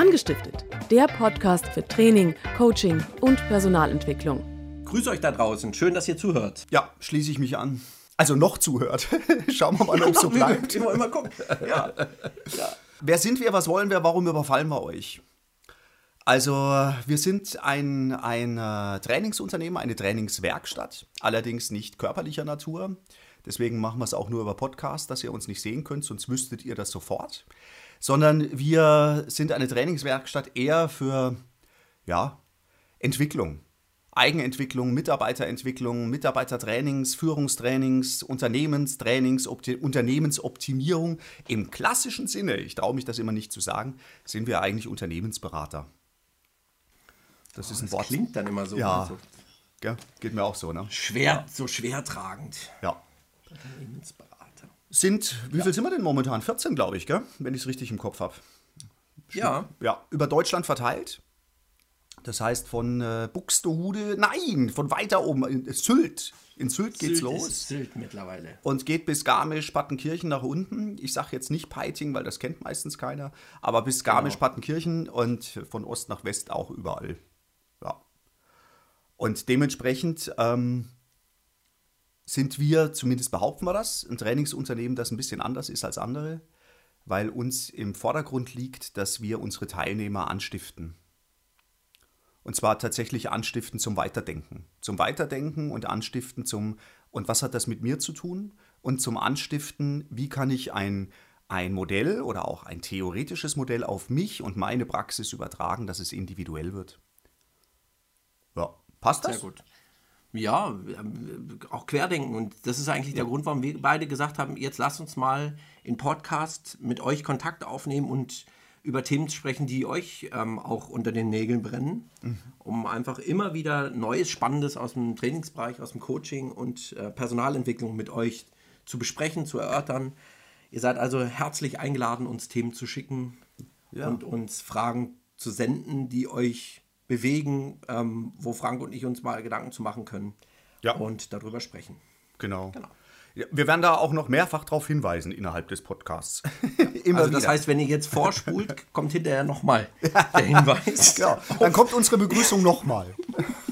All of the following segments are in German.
Angestiftet, der Podcast für Training, Coaching und Personalentwicklung. Grüß euch da draußen, schön, dass ihr zuhört. Ja, schließe ich mich an. Also noch zuhört. Schauen wir mal, ob es so bleibt. Immer, immer gucken. Ja. ja. Wer sind wir, was wollen wir, warum überfallen wir euch? Also, wir sind ein, ein äh, Trainingsunternehmen, eine Trainingswerkstatt, allerdings nicht körperlicher Natur. Deswegen machen wir es auch nur über Podcast, dass ihr uns nicht sehen könnt, sonst wüsstet ihr das sofort. Sondern wir sind eine Trainingswerkstatt eher für ja, Entwicklung. Eigenentwicklung, Mitarbeiterentwicklung, Mitarbeitertrainings, Führungstrainings, Unternehmenstrainings, Opti Unternehmensoptimierung. Im klassischen Sinne, ich traue mich das immer nicht zu sagen, sind wir eigentlich Unternehmensberater. Das oh, ist ein das Wort. Klingt dann immer so. Ja, so. geht mir auch so, ne? Schwer, so schwertragend. Ja. Unternehmensberater. Sind, wie ja. viel sind wir denn momentan? 14, glaube ich, gell? wenn ich es richtig im Kopf habe. Ja. Ja, über Deutschland verteilt. Das heißt von äh, Buxtehude, nein, von weiter oben, in Sylt. In Sylt geht's Sylt los. Ist Sylt mittlerweile. Und geht bis Garmisch-Partenkirchen nach unten. Ich sage jetzt nicht Peiting, weil das kennt meistens keiner, aber bis genau. Garmisch-Partenkirchen und von Ost nach West auch überall. Ja. Und dementsprechend ähm, sind wir, zumindest behaupten wir das, ein Trainingsunternehmen, das ein bisschen anders ist als andere, weil uns im Vordergrund liegt, dass wir unsere Teilnehmer anstiften. Und zwar tatsächlich anstiften zum Weiterdenken. Zum Weiterdenken und anstiften zum, und was hat das mit mir zu tun? Und zum Anstiften, wie kann ich ein, ein Modell oder auch ein theoretisches Modell auf mich und meine Praxis übertragen, dass es individuell wird. Ja, passt das? Sehr gut. Ja, auch querdenken. Und das ist eigentlich ja. der Grund, warum wir beide gesagt haben, jetzt lasst uns mal in Podcast mit euch Kontakt aufnehmen und über Themen sprechen, die euch ähm, auch unter den Nägeln brennen, mhm. um einfach immer wieder Neues, Spannendes aus dem Trainingsbereich, aus dem Coaching und äh, Personalentwicklung mit euch zu besprechen, zu erörtern. Ihr seid also herzlich eingeladen, uns Themen zu schicken ja. und uns Fragen zu senden, die euch bewegen, ähm, wo Frank und ich uns mal Gedanken zu machen können ja. und darüber sprechen. Genau. genau. Ja, wir werden da auch noch mehrfach darauf hinweisen innerhalb des Podcasts. Immer also das wieder. heißt, wenn ihr jetzt vorspult, kommt hinterher nochmal der Hinweis. Genau. Dann kommt unsere Begrüßung nochmal.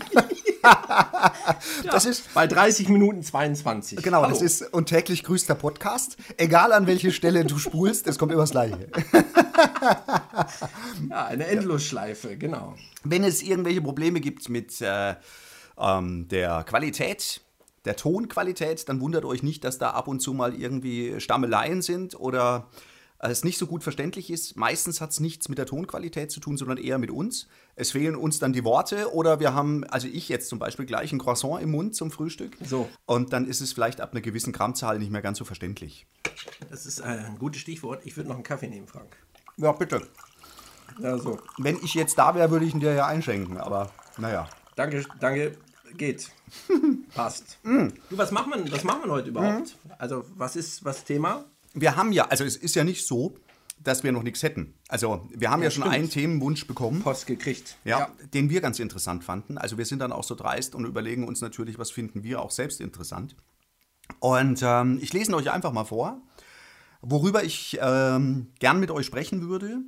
das ja, ist bei 30 Minuten 22. Genau, Hallo. das ist und täglich grüßt der Podcast. Egal an welche Stelle du spulst, es kommt immer das Gleiche. ja, eine Endlosschleife, genau. Wenn es irgendwelche Probleme gibt mit äh, ähm, der Qualität, der Tonqualität, dann wundert euch nicht, dass da ab und zu mal irgendwie Stammeleien sind oder es nicht so gut verständlich ist. Meistens hat es nichts mit der Tonqualität zu tun, sondern eher mit uns. Es fehlen uns dann die Worte oder wir haben, also ich jetzt zum Beispiel gleich ein Croissant im Mund zum Frühstück. So. Und dann ist es vielleicht ab einer gewissen Grammzahl nicht mehr ganz so verständlich. Das ist ein gutes Stichwort. Ich würde noch einen Kaffee nehmen, Frank. Ja, bitte. Also. Wenn ich jetzt da wäre, würde ich ihn dir ja einschenken, aber naja. Danke, danke. Geht. Passt. Mm. Du, was machen wir, was machen wir heute überhaupt? Mm. Also, was ist was Thema? Wir haben ja, also es ist ja nicht so, dass wir noch nichts hätten. Also wir haben ja, ja schon stimmt. einen Themenwunsch bekommen. Post gekriegt. Ja, ja, den wir ganz interessant fanden. Also wir sind dann auch so dreist und überlegen uns natürlich, was finden wir auch selbst interessant. Und ähm, ich lese euch einfach mal vor, worüber ich ähm, gern mit euch sprechen würde.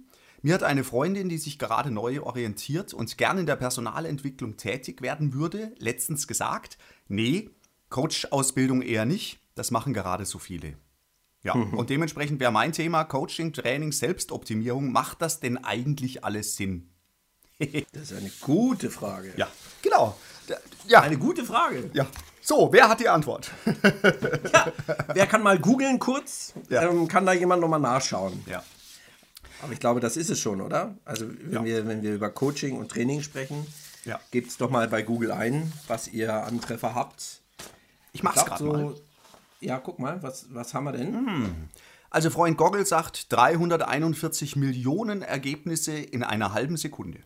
Mir hat eine Freundin, die sich gerade neu orientiert und gern in der Personalentwicklung tätig werden würde, letztens gesagt, nee, Coach-Ausbildung eher nicht, das machen gerade so viele. Ja, mhm. und dementsprechend wäre mein Thema Coaching, Training, Selbstoptimierung. Macht das denn eigentlich alles Sinn? das ist eine gute Frage. Ja, genau. Ja. Eine gute Frage. Ja. So, wer hat die Antwort? ja, wer kann mal googeln kurz? Ja. Ähm, kann da jemand nochmal nachschauen? Ja. Aber ich glaube, das ist es schon, oder? Also, wenn, ja. wir, wenn wir über Coaching und Training sprechen, ja. gebt es doch mal bei Google ein, was ihr an Treffer habt. Ich mach's gerade so, mal. Ja, guck mal, was, was haben wir denn? Hm. Also Freund Goggle sagt 341 Millionen Ergebnisse in einer halben Sekunde.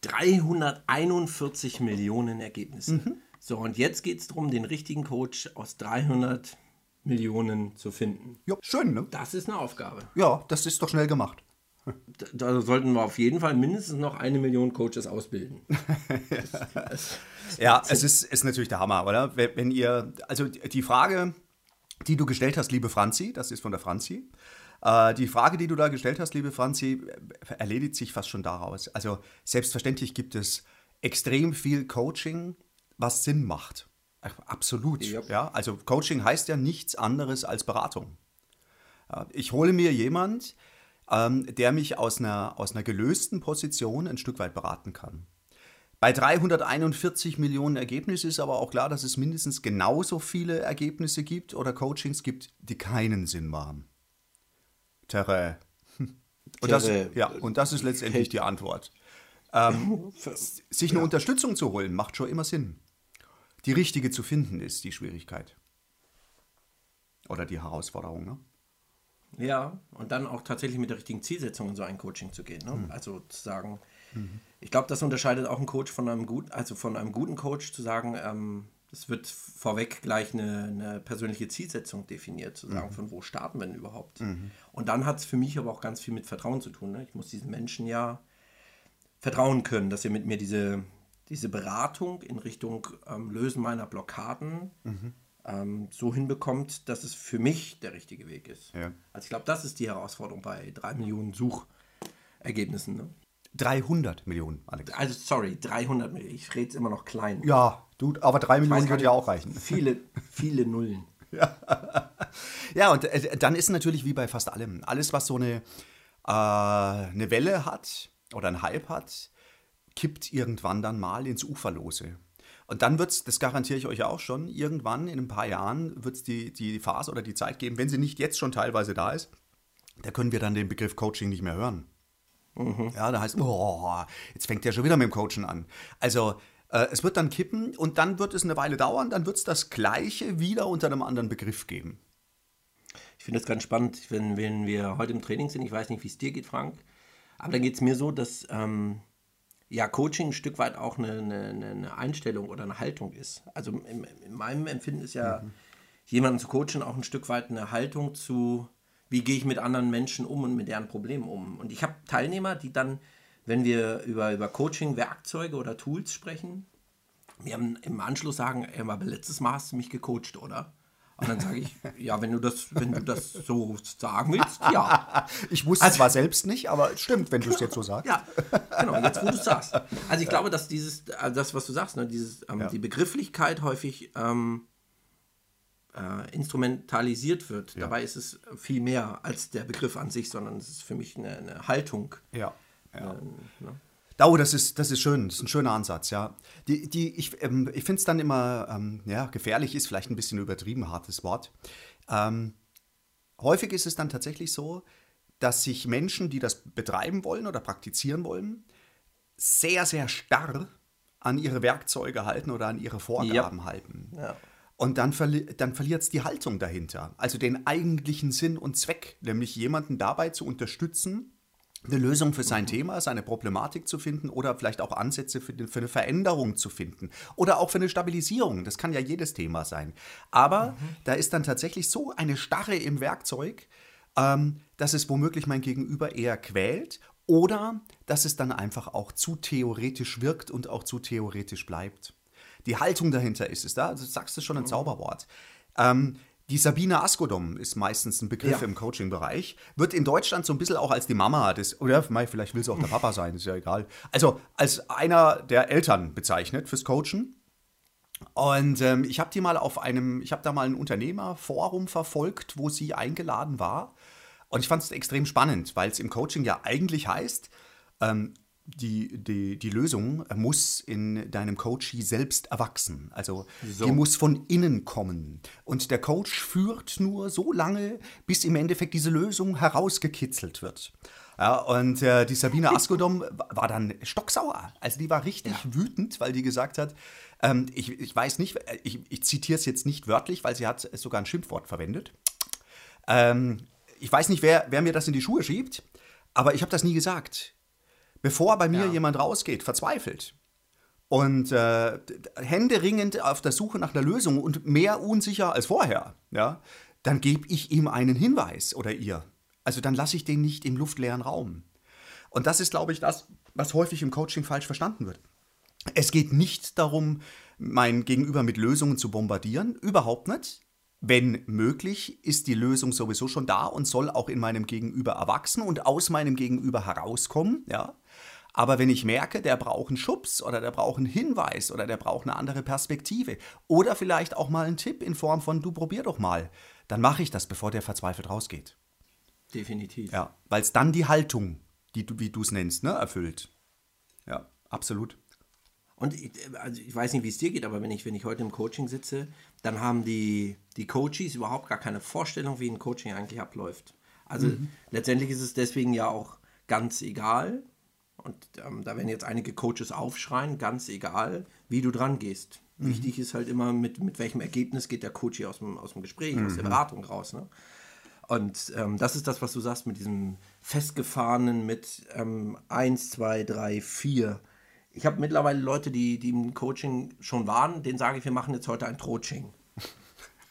341 Millionen Ergebnisse. Mhm. So, und jetzt geht es darum, den richtigen Coach aus 300 Millionen zu finden. Ja, schön, ne? Das ist eine Aufgabe. Ja, das ist doch schnell gemacht. Da, da sollten wir auf jeden Fall mindestens noch eine Million Coaches ausbilden. das, das, ja, es ist, ist natürlich der Hammer, oder? Wenn ihr, also die Frage, die du gestellt hast, liebe Franzi, das ist von der Franzi. Äh, die Frage, die du da gestellt hast, liebe Franzi, erledigt sich fast schon daraus. Also selbstverständlich gibt es extrem viel Coaching, was Sinn macht. Absolut. Yep. Ja, also Coaching heißt ja nichts anderes als Beratung. Ich hole mir jemand, ähm, der mich aus einer, aus einer gelösten Position ein Stück weit beraten kann. Bei 341 Millionen Ergebnissen ist aber auch klar, dass es mindestens genauso viele Ergebnisse gibt oder Coachings gibt, die keinen Sinn machen. Terre. Und das, ja, und das ist letztendlich die Antwort. Ähm, sich eine ja. Unterstützung zu holen, macht schon immer Sinn. Die richtige zu finden, ist die Schwierigkeit. Oder die Herausforderung, ne? Ja, und dann auch tatsächlich mit der richtigen Zielsetzung in so ein Coaching zu gehen. Ne? Mhm. Also zu sagen, mhm. ich glaube, das unterscheidet auch einen Coach von einem guten, also von einem guten Coach zu sagen, ähm, es wird vorweg gleich eine, eine, persönliche Zielsetzung definiert, zu sagen, mhm. von wo starten wir denn überhaupt. Mhm. Und dann hat es für mich aber auch ganz viel mit Vertrauen zu tun. Ne? Ich muss diesen Menschen ja vertrauen können, dass er mit mir diese, diese Beratung in Richtung ähm, Lösen meiner Blockaden mhm ähm, so hinbekommt, dass es für mich der richtige Weg ist. Ja. Also ich glaube, das ist die Herausforderung bei drei Millionen Suchergebnissen. Ne? 300 Millionen, Alex. Also sorry, 300 Millionen. Ich rede es immer noch klein. Ja, du, aber 3 Millionen würde ja auch reichen. Viele, viele Nullen. ja. ja, und äh, dann ist natürlich wie bei fast allem, alles, was so eine, äh, eine Welle hat oder einen Hype hat, kippt irgendwann dann mal ins Uferlose. Und dann wird es, das garantiere ich euch auch schon, irgendwann in ein paar Jahren wird es die, die Phase oder die Zeit geben, wenn sie nicht jetzt schon teilweise da ist, da können wir dann den Begriff Coaching nicht mehr hören. Mhm. Ja, da heißt, oh, jetzt fängt der schon wieder mit dem Coachen an. Also äh, es wird dann kippen und dann wird es eine Weile dauern, dann wird es das Gleiche wieder unter einem anderen Begriff geben. Ich finde das ganz spannend, wenn, wenn wir heute im Training sind. Ich weiß nicht, wie es dir geht, Frank. Aber dann geht es mir so, dass ähm, ja, Coaching ein Stück weit auch eine, eine, eine Einstellung oder eine Haltung ist. Also in, in meinem Empfinden ist ja mhm. jemanden zu coachen auch ein Stück weit eine Haltung zu, wie gehe ich mit anderen Menschen um und mit deren Problemen um. Und ich habe Teilnehmer, die dann, wenn wir über, über Coaching-Werkzeuge oder Tools sprechen, mir im Anschluss sagen, ey, aber letztes Mal hast du mich gecoacht, oder? Und dann sage ich, ja, wenn du das, wenn du das so sagen willst, ja. Ich wusste also, zwar selbst nicht, aber es stimmt, wenn du es jetzt so sagst. Ja, genau, jetzt wo du es sagst. Also ich glaube, dass dieses, also das, was du sagst, ne, dieses, ähm, ja. die Begrifflichkeit häufig ähm, äh, instrumentalisiert wird. Ja. Dabei ist es viel mehr als der Begriff an sich, sondern es ist für mich eine, eine Haltung. Ja. ja. Ähm, ne? Oh, das ist, das ist schön, das ist ein schöner Ansatz, ja. Die, die, ich ähm, ich finde es dann immer, ähm, ja, gefährlich ist vielleicht ein bisschen übertrieben hartes Wort. Ähm, häufig ist es dann tatsächlich so, dass sich Menschen, die das betreiben wollen oder praktizieren wollen, sehr, sehr starr an ihre Werkzeuge halten oder an ihre Vorgaben ja. halten. Ja. Und dann, verli dann verliert es die Haltung dahinter, also den eigentlichen Sinn und Zweck, nämlich jemanden dabei zu unterstützen, eine Lösung für sein Thema, seine Problematik zu finden oder vielleicht auch Ansätze für, für, eine Veränderung zu finden oder auch für eine Stabilisierung. Das kann ja jedes Thema sein. Aber mhm. da ist dann tatsächlich so eine Starre im Werkzeug, ähm, dass es womöglich mein Gegenüber eher quält oder dass es dann einfach auch zu theoretisch wirkt und auch zu theoretisch bleibt. Die Haltung dahinter ist es da, also, du sagst es schon ein mhm. Zauberwort. Ähm, die Sabine Askodom ist meistens ein Begriff ja. im Coaching-Bereich. Wird in Deutschland so ein bisschen auch als die Mama des, oder vielleicht will sie auch der Papa sein, ist ja egal. Also als einer der Eltern bezeichnet fürs Coachen. Und ähm, ich habe die mal auf einem, ich habe da mal ein Unternehmerforum verfolgt, wo sie eingeladen war. Und ich fand es extrem spannend, weil es im Coaching ja eigentlich heißt, ähm, die, die, die Lösung muss in deinem Coachee selbst erwachsen. Also so. die muss von innen kommen. Und der Coach führt nur so lange, bis im Endeffekt diese Lösung herausgekitzelt wird. Ja, und äh, die Sabine Askodom war dann stocksauer. Also die war richtig ja. wütend, weil die gesagt hat, ähm, ich, ich weiß nicht, äh, ich, ich zitiere es jetzt nicht wörtlich, weil sie hat sogar ein Schimpfwort verwendet. Ähm, ich weiß nicht, wer, wer mir das in die Schuhe schiebt, aber ich habe das nie gesagt bevor bei mir ja. jemand rausgeht, verzweifelt und äh, händeringend auf der Suche nach einer Lösung und mehr unsicher als vorher, ja, dann gebe ich ihm einen Hinweis oder ihr. Also dann lasse ich den nicht im luftleeren Raum. Und das ist, glaube ich, das, was häufig im Coaching falsch verstanden wird. Es geht nicht darum, mein Gegenüber mit Lösungen zu bombardieren, überhaupt nicht. Wenn möglich, ist die Lösung sowieso schon da und soll auch in meinem Gegenüber erwachsen und aus meinem Gegenüber herauskommen, ja. Aber wenn ich merke, der braucht einen Schubs oder der braucht einen Hinweis oder der braucht eine andere Perspektive oder vielleicht auch mal einen Tipp in Form von du probier doch mal, dann mache ich das, bevor der verzweifelt rausgeht. Definitiv. Ja, weil es dann die Haltung, die du, wie du es nennst, ne, erfüllt. Ja, absolut. Und ich, also ich weiß nicht, wie es dir geht, aber wenn ich, wenn ich heute im Coaching sitze, dann haben die, die Coaches überhaupt gar keine Vorstellung, wie ein Coaching eigentlich abläuft. Also mhm. letztendlich ist es deswegen ja auch ganz egal, und ähm, da werden jetzt einige Coaches aufschreien, ganz egal, wie du dran gehst. Mhm. Wichtig ist halt immer, mit, mit welchem Ergebnis geht der Coach hier aus dem, aus dem Gespräch, mhm. aus der mhm. Beratung raus. Ne? Und ähm, das ist das, was du sagst mit diesem festgefahrenen, mit ähm, 1, 2, 3, 4. Ich habe mittlerweile Leute, die, die im Coaching schon waren, denen sage ich, wir machen jetzt heute ein Troaching.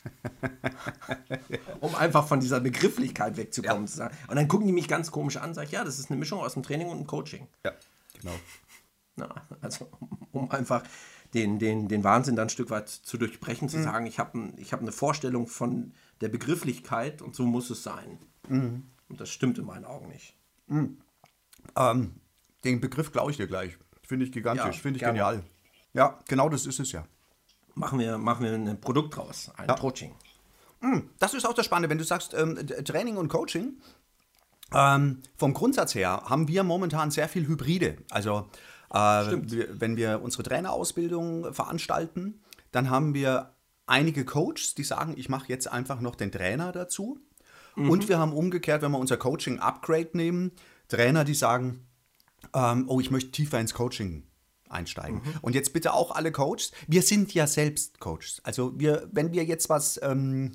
um einfach von dieser Begrifflichkeit wegzukommen. Ja. Und dann gucken die mich ganz komisch an und sagen, ja, das ist eine Mischung aus dem Training und dem Coaching. Ja, genau. Na, also um einfach den, den, den Wahnsinn dann ein Stück weit zu durchbrechen, zu mhm. sagen, ich habe ich hab eine Vorstellung von der Begrifflichkeit und so muss es sein. Mhm. Und das stimmt in meinen Augen nicht. Mhm. Ähm, den Begriff glaube ich dir gleich. Finde ich gigantisch, ja, finde ich gerne. genial. Ja, genau das ist es ja machen wir, machen wir ein Produkt draus, ein ja. Coaching. Hm, das ist auch das Spannende, wenn du sagst ähm, Training und Coaching. Ähm, vom Grundsatz her haben wir momentan sehr viel Hybride. Also äh, wenn wir unsere Trainerausbildung veranstalten, dann haben wir einige Coaches, die sagen, ich mache jetzt einfach noch den Trainer dazu. Mhm. Und wir haben umgekehrt, wenn wir unser Coaching Upgrade nehmen, Trainer, die sagen, ähm, oh, ich möchte tiefer ins Coaching einsteigen. Mhm. Und jetzt bitte auch alle Coaches. Wir sind ja selbst Coaches. Also wir, wenn wir jetzt was, ähm,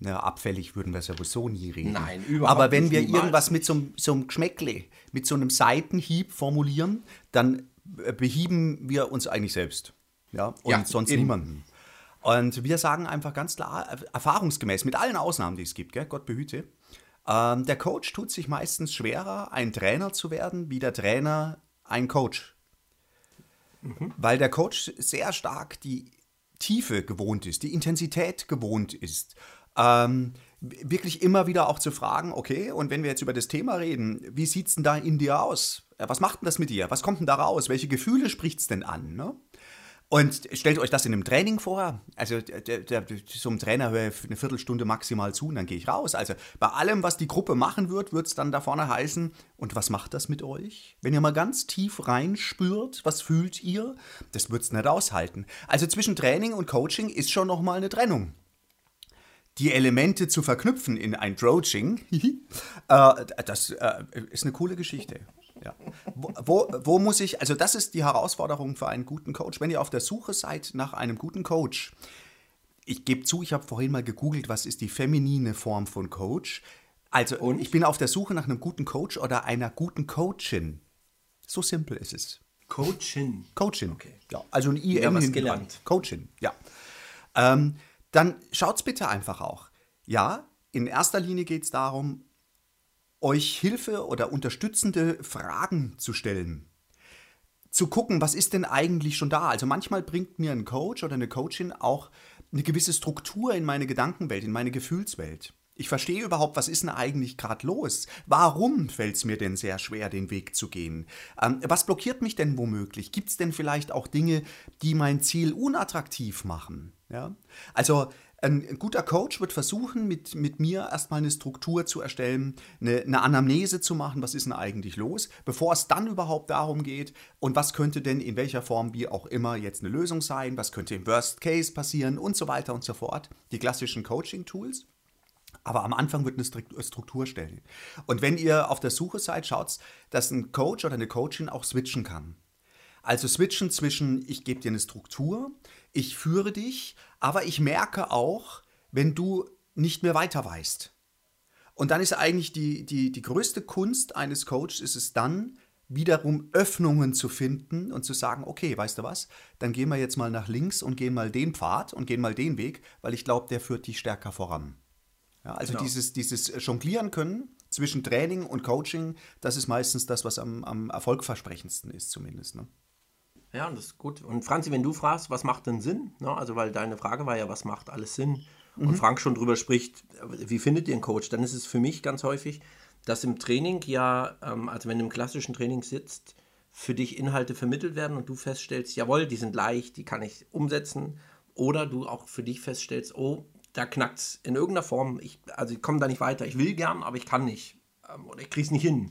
na, abfällig würden wir sowieso nie reden. Nein, überhaupt Aber wenn wir niemals. irgendwas mit so, so einem Geschmäckle, mit so einem Seitenhieb formulieren, dann äh, behieben wir uns eigentlich selbst. Ja, und ja, sonst eben. niemanden. Und wir sagen einfach ganz klar, erfahrungsgemäß, mit allen Ausnahmen, die es gibt, gell, Gott behüte, ähm, der Coach tut sich meistens schwerer, ein Trainer zu werden, wie der Trainer ein Coach Mhm. Weil der Coach sehr stark die Tiefe gewohnt ist, die Intensität gewohnt ist. Ähm, wirklich immer wieder auch zu fragen, okay, und wenn wir jetzt über das Thema reden, wie sieht es denn da in dir aus? Was macht denn das mit dir? Was kommt denn da raus? Welche Gefühle spricht es denn an? Ne? Und stellt euch das in einem Training vor. Also der, so einem Trainer höre ich eine Viertelstunde maximal zu und dann gehe ich raus. Also bei allem, was die Gruppe machen wird, wird es dann da vorne heißen, und was macht das mit euch? Wenn ihr mal ganz tief reinspürt, was fühlt ihr? Das wird es nicht aushalten. Also zwischen Training und Coaching ist schon nochmal eine Trennung. Die Elemente zu verknüpfen in ein Troaching, äh, das äh, ist eine coole Geschichte. Ja. Wo, wo, wo, muss ich, also das ist die Herausforderung für einen guten Coach. Wenn ihr auf der Suche seid nach einem guten Coach, ich gebe zu, ich habe vorhin mal gegoogelt, was ist die feminine Form von Coach. Also Und? ich bin auf der Suche nach einem guten Coach oder einer guten Coachin. So simpel ist es. Coachin. Coachin. Okay. Ja, also ein IM ja, was gelernt. Coachin, ja. Ähm, dann schaut's bitte einfach auch. Ja, in erster Linie geht es darum, euch Hilfe oder unterstützende Fragen zu stellen. Zu gucken, was ist denn eigentlich schon da? Also manchmal bringt mir ein Coach oder eine Coachin auch eine gewisse Struktur in meine Gedankenwelt, in meine Gefühlswelt. Ich verstehe überhaupt, was ist denn eigentlich gerade los? Warum fällt es mir denn sehr schwer, den Weg zu gehen? Ähm, was blockiert mich denn womöglich? Gibt es denn vielleicht auch Dinge, die mein Ziel unattraktiv machen? Ja? Also ein, ein, guter Coach wird versuchen, mit, mit mir erstmal eine Struktur zu erstellen, eine, eine, Anamnese zu machen, was ist denn eigentlich los, bevor es dann überhaupt darum geht, und was könnte denn in welcher Form wie auch immer jetzt eine Lösung sein, was könnte im Worst Case passieren und so weiter und so fort. Die klassischen Coaching-Tools. Aber am Anfang wird eine Struktur stellen. Und wenn ihr auf der Suche seid, schaut, dass ein Coach oder eine Coachin auch switchen kann. Also switchen zwischen, ich gebe dir eine Struktur, ich führe dich, aber ich merke auch, wenn du nicht mehr weiter weißt. Und dann ist eigentlich die, die, die größte Kunst eines Coaches ist es dann, wiederum Öffnungen zu finden und zu sagen, okay, weißt du was, dann gehen wir jetzt mal nach links und gehen mal den Pfad und gehen mal den Weg, weil ich glaube, der führt dich stärker voran. Ja, also genau. dieses, dieses Jonglieren können zwischen Training und Coaching, das ist meistens das, was am, am erfolgversprechendsten ist zumindest. Ne? Ja, das ist gut. Und Franzi, wenn du fragst, was macht denn Sinn? Ne? Also, weil deine Frage war ja, was macht alles Sinn? und Frank schon drüber spricht, wie findet ihr einen Coach, dann ist es für mich ganz häufig, dass im Training ja, ähm, also wenn du im klassischen Training sitzt, für dich Inhalte vermittelt werden und du feststellst, jawohl, die sind leicht, die kann ich umsetzen. Oder du auch für dich feststellst, oh, da knackt es in irgendeiner Form. Ich, also ich komme da nicht weiter. Ich will gern, aber ich kann nicht. Ähm, oder ich kriege es nicht hin.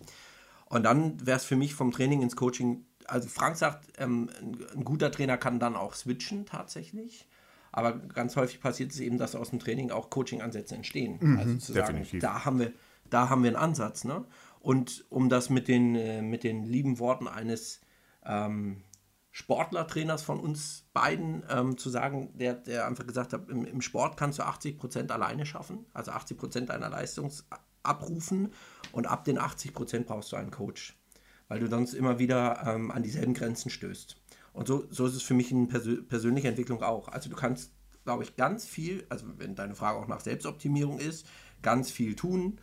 Und dann wäre es für mich vom Training ins Coaching, also Frank sagt, ähm, ein, guter Trainer kann dann auch switchen tatsächlich. Aber ganz häufig passiert es eben, dass aus dem Training auch Coaching-Ansätze entstehen. Mhm, also zu sagen, da haben wir, da haben wir einen Ansatz. Ne? Und um das mit den, äh, mit den lieben Worten eines ähm, Sportlertrainers von uns beiden ähm, zu sagen, der, der einfach gesagt hat, im, im Sport kannst du 80 Prozent alleine schaffen, also 80 Prozent deiner Leistung abrufen und ab den 80 Prozent brauchst du einen Coach, weil du sonst immer wieder ähm, an dieselben Grenzen stößt. Und so, so ist es für mich in persö persönlicher Entwicklung auch. Also du kannst, glaube ich, ganz viel, also wenn deine Frage auch nach Selbstoptimierung ist, ganz viel tun,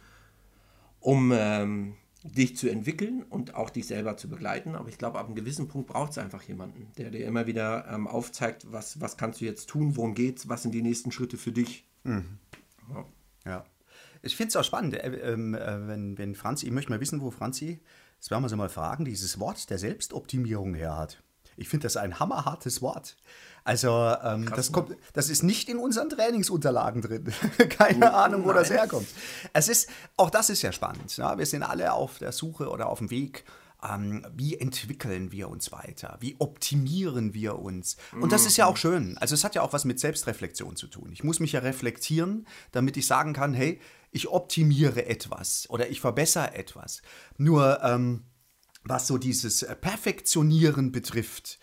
um ähm, dich zu entwickeln und auch dich selber zu begleiten. Aber ich glaube, ab einem gewissen Punkt braucht es einfach jemanden, der dir immer wieder ähm, aufzeigt, was, was kannst du jetzt tun, worum geht's, was sind die nächsten Schritte für dich. Ja. Ja. Ich finde es auch spannend, äh, ähm, äh, wenn, wenn Franzi, ich möchte mal wissen, wo Franzi, das werden wir sie mal fragen, dieses Wort der Selbstoptimierung her hat. Ich finde das ein hammerhartes Wort. Also ähm, das, kommt, das ist nicht in unseren Trainingsunterlagen drin. Keine Ahnung, wo das Nein. herkommt. Es ist, auch das ist ja spannend. Ja? Wir sind alle auf der Suche oder auf dem Weg. Ähm, wie entwickeln wir uns weiter? Wie optimieren wir uns? Und das ist ja auch schön. Also es hat ja auch was mit Selbstreflexion zu tun. Ich muss mich ja reflektieren, damit ich sagen kann, hey, ich optimiere etwas oder ich verbessere etwas. Nur ähm, was so dieses äh, Perfektionieren betrifft,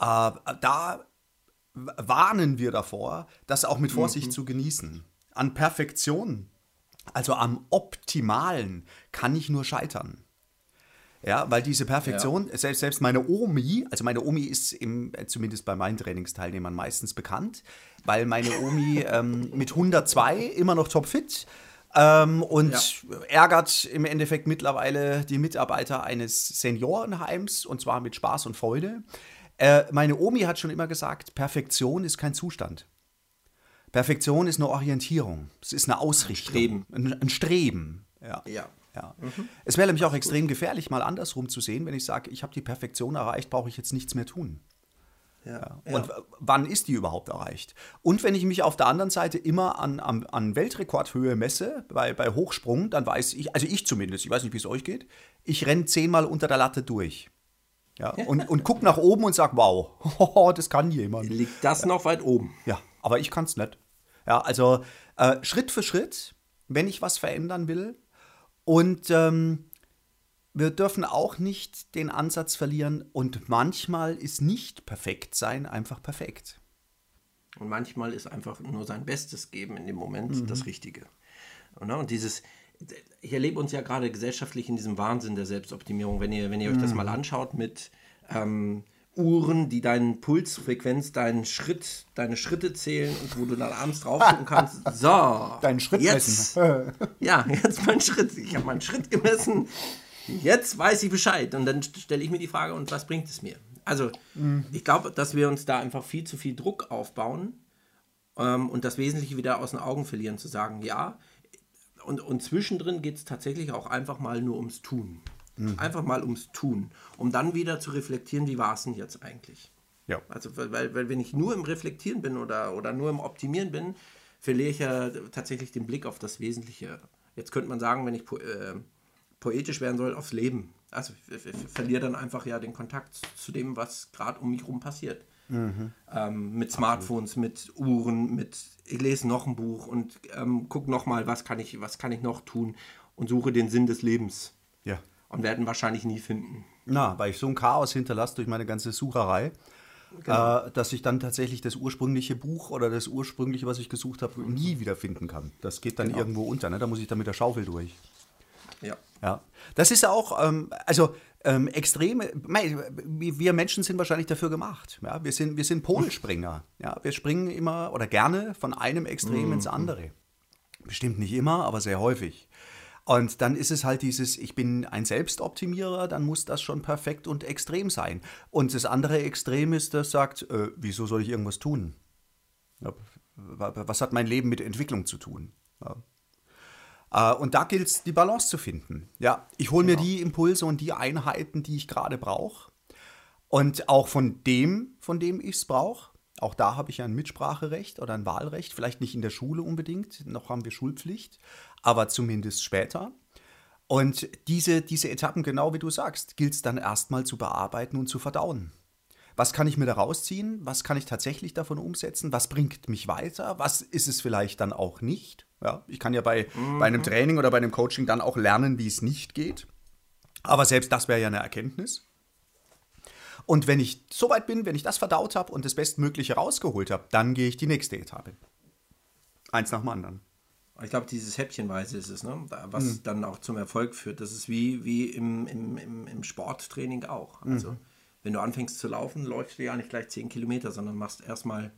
äh, da warnen wir davor, das auch mit Vorsicht zu genießen. An Perfektion, also am Optimalen, kann ich nur scheitern. Ja, weil diese Perfektion, selbst, selbst meine Omi, also meine Omi ist im, äh, zumindest bei meinen Trainingsteilnehmern meistens bekannt, weil meine Omi ähm, mit 102 immer noch topfit ähm, und ärgert im Endeffekt mittlerweile die Mitarbeiter eines Seniorenheims und zwar mit Spaß und Freude. Äh, meine Omi hat schon immer gesagt, Perfektion ist kein Zustand. Perfektion ist eine Orientierung, es ist eine Ausrichtung, Streben. ein, ein Streben. Ja. Ja. Ja. Es wäre nämlich auch extrem gefährlich, mal andersrum zu sehen, wenn ich sage, ich habe die Perfektion erreicht, brauche ich jetzt nichts mehr tun. Ja. Und w- wann ist die überhaupt erreicht? Und wenn ich mich auf der anderen Seite immer an, an, an Weltrekordhöhe messe, bei, bei Hochsprung, dann weiß ich, also ich zumindest, ich weiß nicht, wie es euch geht, ich renne zehnmal unter der Latte durch. Ja, und, und guck nach oben und sag, wow, das kann jemand. Liegt das noch weit oben? Ja, aber ich kann es nicht. Ja, also äh, Schritt für Schritt, wenn ich was verändern will. Und ähm, wir dürfen auch nicht den Ansatz verlieren. Und manchmal ist nicht perfekt sein einfach perfekt. Und manchmal ist einfach nur sein Bestes geben in dem Moment das Richtige. Und, ne, dieses, ich erlebe uns ja gerade gesellschaftlich in diesem Wahnsinn der Selbstoptimierung, wenn ihr, wenn ihr euch das mal anschaut mit ähm, Uhren, die deinen Pulsfrequenz, deinen Schritt, deine Schritte zählen und wo du dann abends drauf gucken kannst. So, Deinen Schritt jetzt, ja, jetzt mein Schritt. Ich habe meinen Schritt gemessen. Jetzt weiß ich Bescheid. Und dann stelle ich mir die Frage, und was bringt es mir? Also, ich glaube, dass wir uns da einfach viel zu viel Druck aufbauen ähm, und das Wesentliche wieder aus den Augen verlieren, zu sagen, ja, und, und zwischendrin geht es tatsächlich auch einfach mal nur ums Tun. Einfach mal ums Tun, um dann wieder zu reflektieren, wie war es denn jetzt eigentlich? Ja. Also, weil, weil, wenn ich nur im Reflektieren bin oder, oder nur im Optimieren bin, verliere ich ja tatsächlich den Blick auf das Wesentliche. Jetzt könnte man sagen, wenn ich äh, poetisch werden soll, aufs Leben. Also ich ver- ver- verliere dann einfach ja den Kontakt zu dem, was gerade um mich herum passiert. Ähm, mit Smartphones, mit Uhren, mit ich lese noch ein Buch und ähm, gucke nochmal, was kann ich, was kann ich noch tun und suche den Sinn des Lebens Ja. und werden wahrscheinlich nie finden. Na, weil ich so ein Chaos hinterlasse durch meine ganze Sucherei, äh, dass ich dann tatsächlich das ursprüngliche Buch oder das ursprüngliche, was ich gesucht habe, nie wiederfinden kann. Das geht dann Genau. irgendwo unter. Ne? Da muss ich dann mit der Schaufel durch. Ja. Ja, das ist auch, ähm, also ähm, extreme, mei, wir Menschen sind wahrscheinlich dafür gemacht. Ja? Wir, sind, wir sind Polenspringer. Ja? Wir springen immer oder gerne von einem Extrem ins andere. Bestimmt nicht immer, aber sehr häufig. Und dann ist es halt dieses, ich bin ein Selbstoptimierer, dann muss das schon perfekt und extrem sein. Und das andere Extrem ist, das sagt, äh, wieso soll ich irgendwas tun? Was hat mein Leben mit Entwicklung zu tun? Ja. Äh, und da gilt es, die Balance zu finden. Ja, ich hole mir genau. die Impulse und die Einheiten, die ich gerade brauche. Und auch von dem, von dem ich es brauche. Auch da habe ich ein Mitspracherecht oder ein Wahlrecht. Vielleicht nicht in der Schule unbedingt, noch haben wir Schulpflicht, aber zumindest später. Und diese, diese Etappen, genau wie du sagst, gilt es dann erstmal zu bearbeiten und zu verdauen. Was kann ich mir da rausziehen? Was kann ich tatsächlich davon umsetzen? Was bringt mich weiter? Was ist es vielleicht dann auch nicht? Ja, ich kann ja bei, mhm. bei einem Training oder bei einem Coaching dann auch lernen, wie es nicht geht. Aber selbst das wäre ja eine Erkenntnis. Und wenn ich so weit bin, wenn ich das verdaut habe und das Bestmögliche rausgeholt habe, dann gehe ich die nächste Etappe. Eins nach dem anderen. Ich glaube, dieses Häppchenweise ist es, ne? was mhm. dann auch zum Erfolg führt. Das ist wie, wie im, im, im, im Sporttraining auch. Also, mhm. wenn du anfängst zu laufen, läufst du ja nicht gleich 10 Kilometer, sondern machst erstmal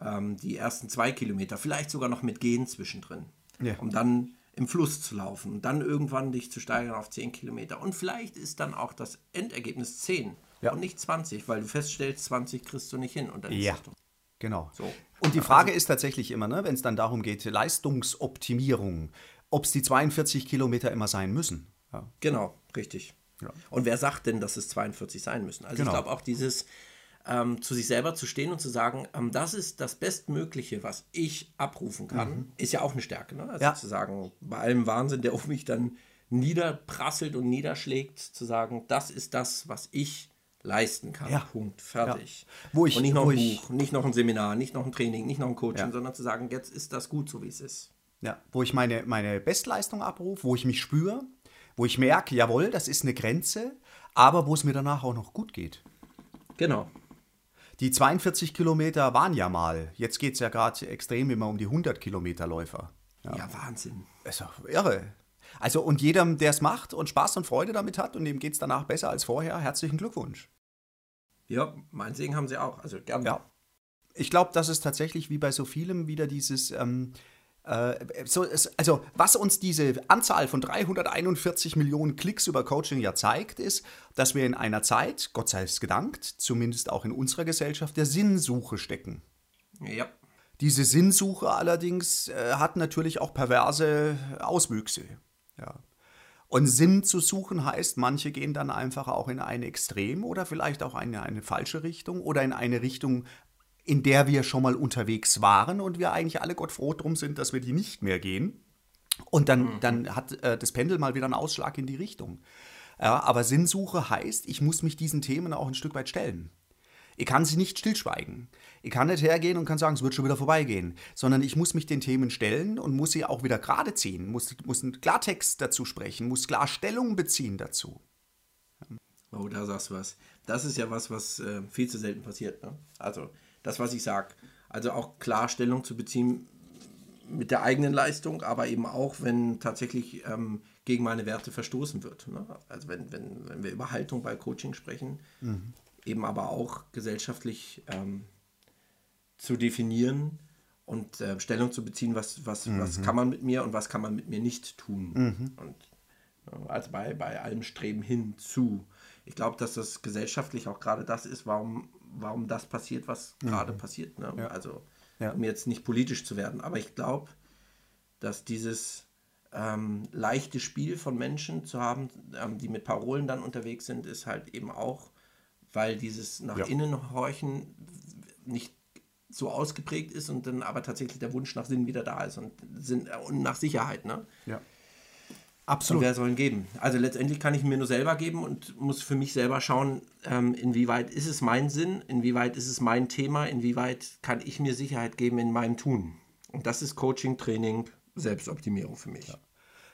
ähm, die ersten zwei Kilometer, vielleicht sogar noch mit Gehen zwischendrin, ja. um dann im Fluss zu laufen und dann irgendwann dich zu steigern auf 10 Kilometer. Und vielleicht ist dann auch das Endergebnis 10 ja. und nicht 20, weil du feststellst, 20 kriegst du nicht hin. Und dann ja. Genau. So. Und die Frage ist tatsächlich immer, ne, wenn es dann darum geht, Leistungsoptimierung, ob es die 42 Kilometer immer sein müssen. Ja. Genau, richtig. Ja. Und wer sagt denn, dass es 42 sein müssen? Also genau. ich glaube auch dieses ähm, zu sich selber zu stehen und zu sagen, ähm, das ist das Bestmögliche, was ich abrufen kann, mhm. ist ja auch eine Stärke. Ne? Also ja. zu sagen, bei allem Wahnsinn, der auf mich dann niederprasselt und niederschlägt, zu sagen, das ist das, was ich leisten kann. Ja. Punkt. Fertig. Ja. Wo ich, und nicht noch ein Buch, nicht noch ein Seminar, nicht noch ein Training, nicht noch ein Coaching, sondern zu sagen, jetzt ist das gut, so wie es ist. Ja, wo ich meine, meine Bestleistung abrufe, wo ich mich spüre, wo ich merke, jawohl, das ist eine Grenze, aber wo es mir danach auch noch gut geht. Genau. Die 42 Kilometer waren ja mal. Jetzt geht es ja gerade extrem immer um die 100 Kilometer Läufer. Ja, ja Wahnsinn. Ist doch irre. Also und jedem, der es macht und Spaß und Freude damit hat und dem geht es danach besser als vorher, herzlichen Glückwunsch. Ja, mein Segen haben sie auch. Also gerne. Ja. Ich glaube, das ist tatsächlich wie bei so vielem wieder dieses. Ähm, äh, also, was uns diese Anzahl von 341 Millionen Klicks über Coaching ja zeigt, ist, dass wir in einer Zeit, Gott sei es gedankt, zumindest auch in unserer Gesellschaft, der Sinnsuche stecken. Ja. Diese Sinnsuche allerdings äh, hat natürlich auch perverse Auswüchse. Ja. Und Sinn zu suchen heißt, manche gehen dann einfach auch in ein Extrem oder vielleicht auch in eine falsche Richtung oder in eine Richtung, in der wir schon mal unterwegs waren und wir eigentlich alle Gott froh drum sind, dass wir die nicht mehr gehen. Und dann, mhm. dann hat äh, das Pendel mal wieder einen Ausschlag in die Richtung. Ja, aber Sinnsuche heißt, ich muss mich diesen Themen auch ein Stück weit stellen. Ich kann sie nicht stillschweigen. Ich kann nicht hergehen und kann sagen, es wird schon wieder vorbeigehen, sondern ich muss mich den Themen stellen und muss sie auch wieder gerade ziehen, muss, muss einen Klartext dazu sprechen, muss klar Stellung beziehen dazu. Oh, da sagst du was. Das ist ja was, was äh, viel zu selten passiert. Ne? Also das, was ich sage. Also auch klar Stellung zu beziehen mit der eigenen Leistung, aber eben auch, wenn tatsächlich ähm, gegen meine Werte verstoßen wird. Ne? Also wenn, wenn, wenn wir über Haltung bei Coaching sprechen, mhm eben aber auch gesellschaftlich ähm, zu definieren und äh, Stellung zu beziehen, was, was, mhm. was kann man mit mir und was kann man mit mir nicht tun. Mhm. Und äh, also bei, bei allem Streben hinzu. Ich glaube, dass das gesellschaftlich auch gerade das ist, warum, warum das passiert, was mhm. gerade passiert. Ne? Ja. Also, ja. um jetzt nicht politisch zu werden. Aber ich glaube, dass dieses ähm, leichte Spiel von Menschen zu haben, ähm, die mit Parolen dann unterwegs sind, ist halt eben auch weil dieses nach ja. innen horchen nicht so ausgeprägt ist und dann aber tatsächlich der Wunsch nach Sinn wieder da ist und, Sinn, äh, und nach Sicherheit. Ne? Ja. Absolut. Und wer soll ihn geben? Also letztendlich kann ich mir nur selber geben und muss für mich selber schauen, ähm, inwieweit ist es mein Sinn, inwieweit ist es mein Thema, inwieweit kann ich mir Sicherheit geben in meinem Tun. Und das ist Coaching, Training, Selbstoptimierung für mich. Ja.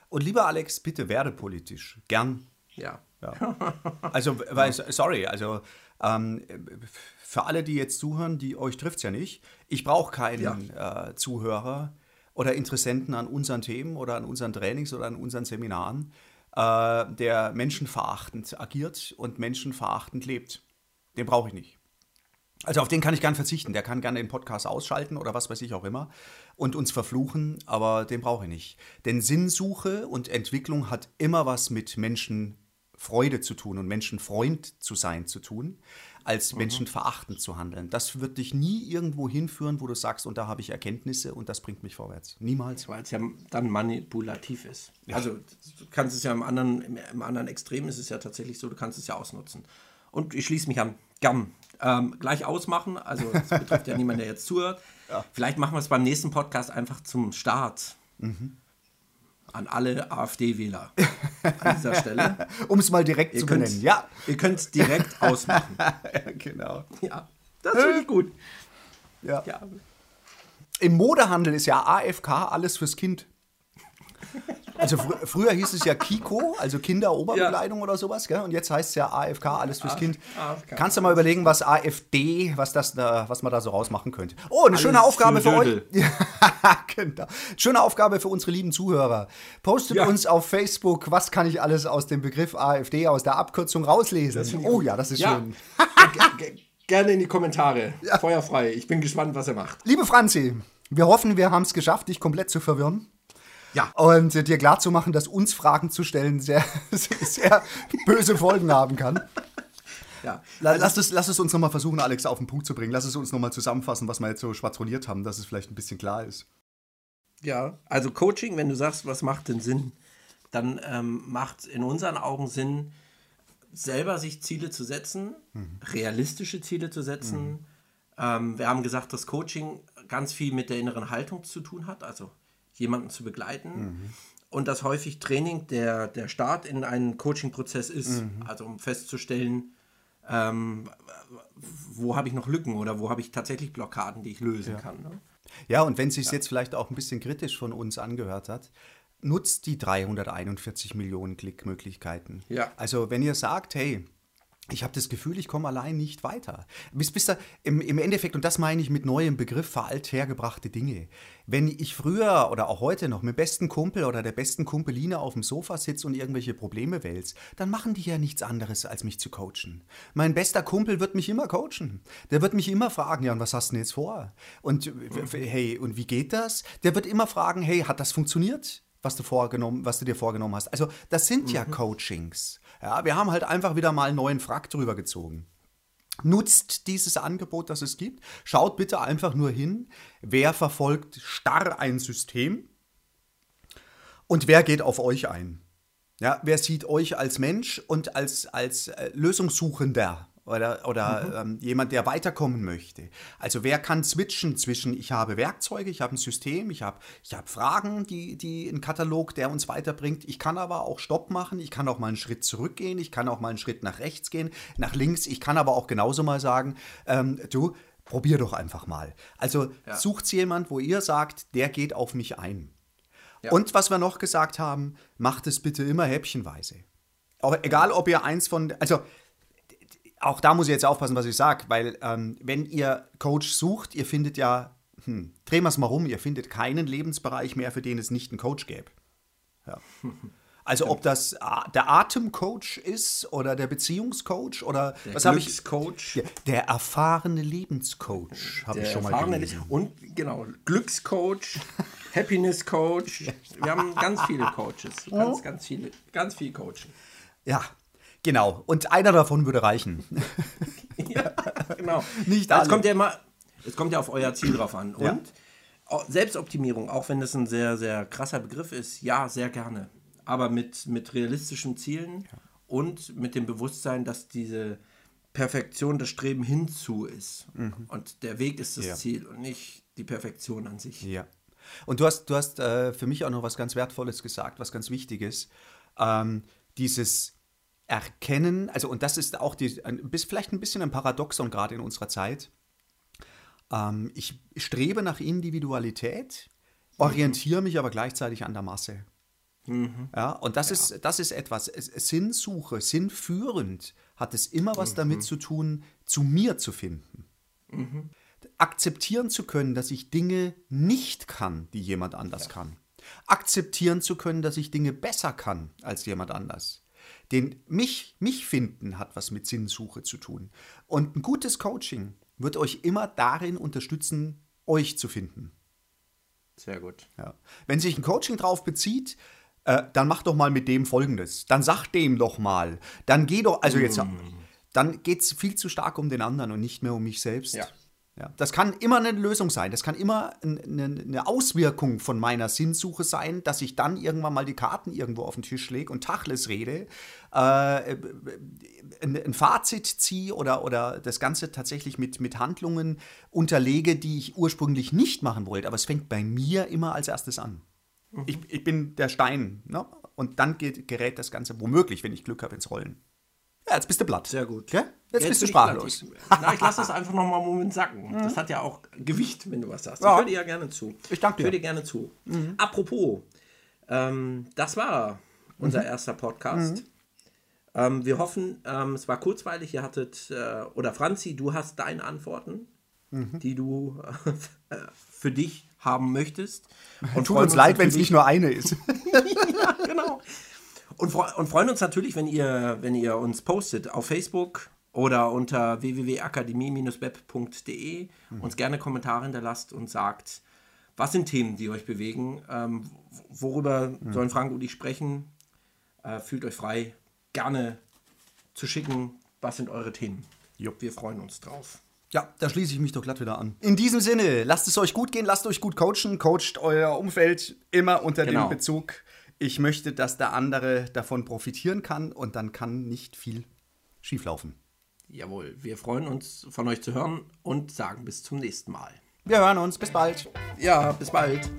Und lieber Alex, bitte werde politisch. Gern. Ja. Ja. Also, weil, sorry, also ähm, für alle, die jetzt zuhören, die euch trifft es ja nicht. Ich brauche keinen ja. äh, Zuhörer oder Interessenten an unseren Themen oder an unseren Trainings oder an unseren Seminaren, äh, der menschenverachtend agiert und menschenverachtend lebt. Den brauche ich nicht. Also auf den kann ich gern verzichten. Der kann gerne den Podcast ausschalten oder was weiß ich auch immer und uns verfluchen, aber den brauche ich nicht. Denn Sinnsuche und Entwicklung hat immer was mit Menschen Freude zu tun und Menschenfreund zu sein zu tun, als mhm. menschenverachtend zu handeln. Das wird dich nie irgendwo hinführen, wo du sagst, und da habe ich Erkenntnisse und das bringt mich vorwärts. Niemals. Weil es ja dann manipulativ ist. Ja. Also du kannst es ja im anderen, im, im, anderen Extrem ist es ja tatsächlich so, du kannst es ja ausnutzen. Und ich schließe mich an. Gern. Ähm, gleich ausmachen, also es betrifft ja niemanden, der jetzt zuhört. Ja. Vielleicht machen wir es beim nächsten Podcast einfach zum Start. Mhm an alle AfD-Wähler an dieser Stelle. um es mal direkt ihr zu benennen, ja. Ihr könnt es direkt ausmachen. genau. Ja, das finde ich gut. Ja. ja. Im Modehandel ist ja AFK alles fürs Kind. Also fr früher hieß es ja Kiko, also Kinderoberbekleidung ja. oder sowas, gell? und jetzt heißt es ja AFK, alles fürs Kind. AFK. Kannst du mal überlegen, was AfD, was, das da, was man da so rausmachen könnte. Oh, eine alles schöne Aufgabe für, für euch. genau. Schöne Aufgabe für unsere lieben Zuhörer. Postet ja. uns auf Facebook, was kann ich alles aus dem Begriff AfD, aus der Abkürzung rauslesen. Oh ja, das ist ja. schön. Gerne in die Kommentare. Ja. Feuerfrei. Ich bin gespannt, was er macht. Liebe Franzi, wir hoffen, wir haben es geschafft, dich komplett zu verwirren. Ja. Und äh, dir klarzumachen, dass uns Fragen zu stellen sehr, sehr böse Folgen haben kann. Ja. Also lass, es, lass es uns nochmal versuchen, Alex, auf den Punkt zu bringen. Lass es uns nochmal zusammenfassen, was wir jetzt so schwadroniert haben, dass es vielleicht ein bisschen klar ist. Ja, also Coaching, wenn du sagst, was macht denn Sinn, dann ähm, macht in unseren Augen Sinn, selber sich Ziele zu setzen, mhm. realistische Ziele zu setzen. Mhm. Ähm, wir haben gesagt, dass Coaching ganz viel mit der inneren Haltung zu tun hat, also jemanden zu begleiten. Mhm. Und dass häufig Training der, der Start in einen Coaching-Prozess ist. Mhm. Also um festzustellen, ähm, wo habe ich noch Lücken oder wo habe ich tatsächlich Blockaden, die ich lösen ja. kann. Ne? Ja, und wenn es sich ja. jetzt vielleicht auch ein bisschen kritisch von uns angehört hat, nutzt die 341 Millionen Klickmöglichkeiten. Ja. Also wenn ihr sagt, hey, ich habe das Gefühl, ich komme allein nicht weiter. Bis, bis da, im, im, Endeffekt, und das meine ich mit neuem Begriff für althergebrachte Dinge. Wenn ich früher oder auch heute noch mit dem besten Kumpel oder der besten Kumpeline auf dem Sofa sitze und irgendwelche Probleme wälze, dann machen die ja nichts anderes, als mich zu coachen. Mein bester Kumpel wird mich immer coachen. Der wird mich immer fragen, ja, und was hast du denn jetzt vor? Und hey, und wie geht das? Der wird immer fragen, hey, hat das funktioniert? Was du, vorgenommen, was du dir vorgenommen hast. Also, das sind mhm. ja Coachings. Ja, wir haben halt einfach wieder mal einen neuen Frack drüber gezogen. Nutzt dieses Angebot, das es gibt. Schaut bitte einfach nur hin, wer verfolgt starr ein System und wer geht auf euch ein. Ja, wer sieht euch als Mensch und als, als äh, Lösungssuchender oder, oder mhm. ähm, jemand, der weiterkommen möchte. Also wer kann switchen zwischen, ich habe Werkzeuge, ich habe ein System, ich habe, ich habe Fragen, die, die ein Katalog, der uns weiterbringt. Ich kann aber auch Stopp machen, ich kann auch mal einen Schritt zurückgehen, ich kann auch mal einen Schritt nach rechts gehen, nach links. Ich kann aber auch genauso mal sagen, ähm, du, probier doch einfach mal. Also ja. sucht jemand, wo ihr sagt, der geht auf mich ein. Ja. Und was wir noch gesagt haben, macht es bitte immer häppchenweise. Auch egal, ob ihr eins von, also auch da muss ich jetzt aufpassen, was ich sage, weil ähm, wenn ihr Coach sucht, ihr findet ja, hm, drehen wir es mal rum, ihr findet keinen Lebensbereich mehr, für den es nicht einen Coach gäbe. Ja. Also ob das der Atemcoach ist oder der Beziehungscoach oder der was habe ich? Coach. Der, der, erfahrene Lebenscoach habe ich schon mal gelesen. Und genau, Glückscoach, Happiness Coach. Wir haben ganz viele Coaches, ganz, ganz viele, ganz viel Coaching. Ja, Genau, und einer davon würde reichen. ja, genau. Nicht alle. Es kommt ja immer, es kommt ja auf euer Ziel drauf an. Und ja. Selbstoptimierung, auch wenn das ein sehr, sehr krasser Begriff ist, ja, sehr gerne. Aber mit, mit realistischen Zielen ja. und mit dem Bewusstsein, dass diese Perfektion das Streben hinzu ist. Mhm. Und der Weg ist das ja. Ziel und nicht die Perfektion an sich. Ja. Und du hast, du hast äh, für mich auch noch was ganz Wertvolles gesagt, was ganz wichtig ist. Ähm, dieses erkennen, also und das ist auch die, bis vielleicht ein bisschen ein Paradoxon gerade in unserer Zeit. Ähm, ich strebe nach Individualität, orientiere mich aber gleichzeitig an der Masse. Mhm. Ja, und das, ja. Ist, das ist etwas, Sinnsuche, sinnführend hat es immer was mhm. damit zu tun, zu mir zu finden. Mhm. Akzeptieren zu können, dass ich Dinge nicht kann, die jemand anders ja. kann. Akzeptieren zu können, dass ich Dinge besser kann als jemand anders. Den mich, mich finden hat was mit Sinnsuche zu tun. Und ein gutes Coaching wird euch immer darin unterstützen, euch zu finden. Sehr gut. Ja. Wenn sich ein Coaching darauf bezieht, äh, dann mach doch mal mit dem folgendes. Dann sag dem doch mal. Dann geh doch, also jetzt, Mm. dann geht es viel zu stark um den anderen und nicht mehr um mich selbst. Ja. Ja, das kann immer eine Lösung sein. Das kann immer ein- eine, eine Auswirkung von meiner Sinnsuche sein, dass ich dann irgendwann mal die Karten irgendwo auf den Tisch lege und Tachles rede, äh, ein, ein Fazit ziehe oder, oder das Ganze tatsächlich mit, mit Handlungen unterlege, die ich ursprünglich nicht machen wollte. Aber es fängt bei mir immer als erstes an. Ich, ich bin der Stein. Ne? Und dann geht, gerät das Ganze womöglich, wenn ich Glück habe, ins Rollen. Ja, jetzt bist du platt. Sehr gut. Gell? Jetzt, bist du ich sprachlos. Ich, na, ich lasse das einfach noch mal einen Moment sacken. Das hat ja auch Gewicht, wenn du was sagst. Ja. Ich höre dir ja gerne zu. Ich danke dir. höre dir gerne zu. Apropos, ähm, das war unser erster Podcast. Ähm, wir hoffen, ähm, es war kurzweilig. Ihr hattet, äh, oder Franzi, du hast deine Antworten, die du äh, für dich haben möchtest. Und Tut uns leid, wenn es nicht nur eine ist. ja, genau. Und, und freuen uns natürlich, wenn ihr, wenn ihr uns postet auf Facebook oder unter www.akademie-web.de uns gerne Kommentare hinterlasst und sagt, was sind Themen, die euch bewegen, ähm, worüber sollen Frank und ich sprechen. Äh, fühlt euch frei, gerne zu schicken, was sind eure Themen. Jupp. Wir freuen uns drauf. Ja, da schließe ich mich doch glatt wieder an. In diesem Sinne, lasst es euch gut gehen, lasst euch gut coachen, coacht euer Umfeld immer unter Genau. dem Bezug. Ich möchte, dass der andere davon profitieren kann und dann kann nicht viel schieflaufen. Jawohl, wir freuen uns von euch zu hören und sagen bis zum nächsten Mal. Wir hören uns, bis bald. Ja, bis bald.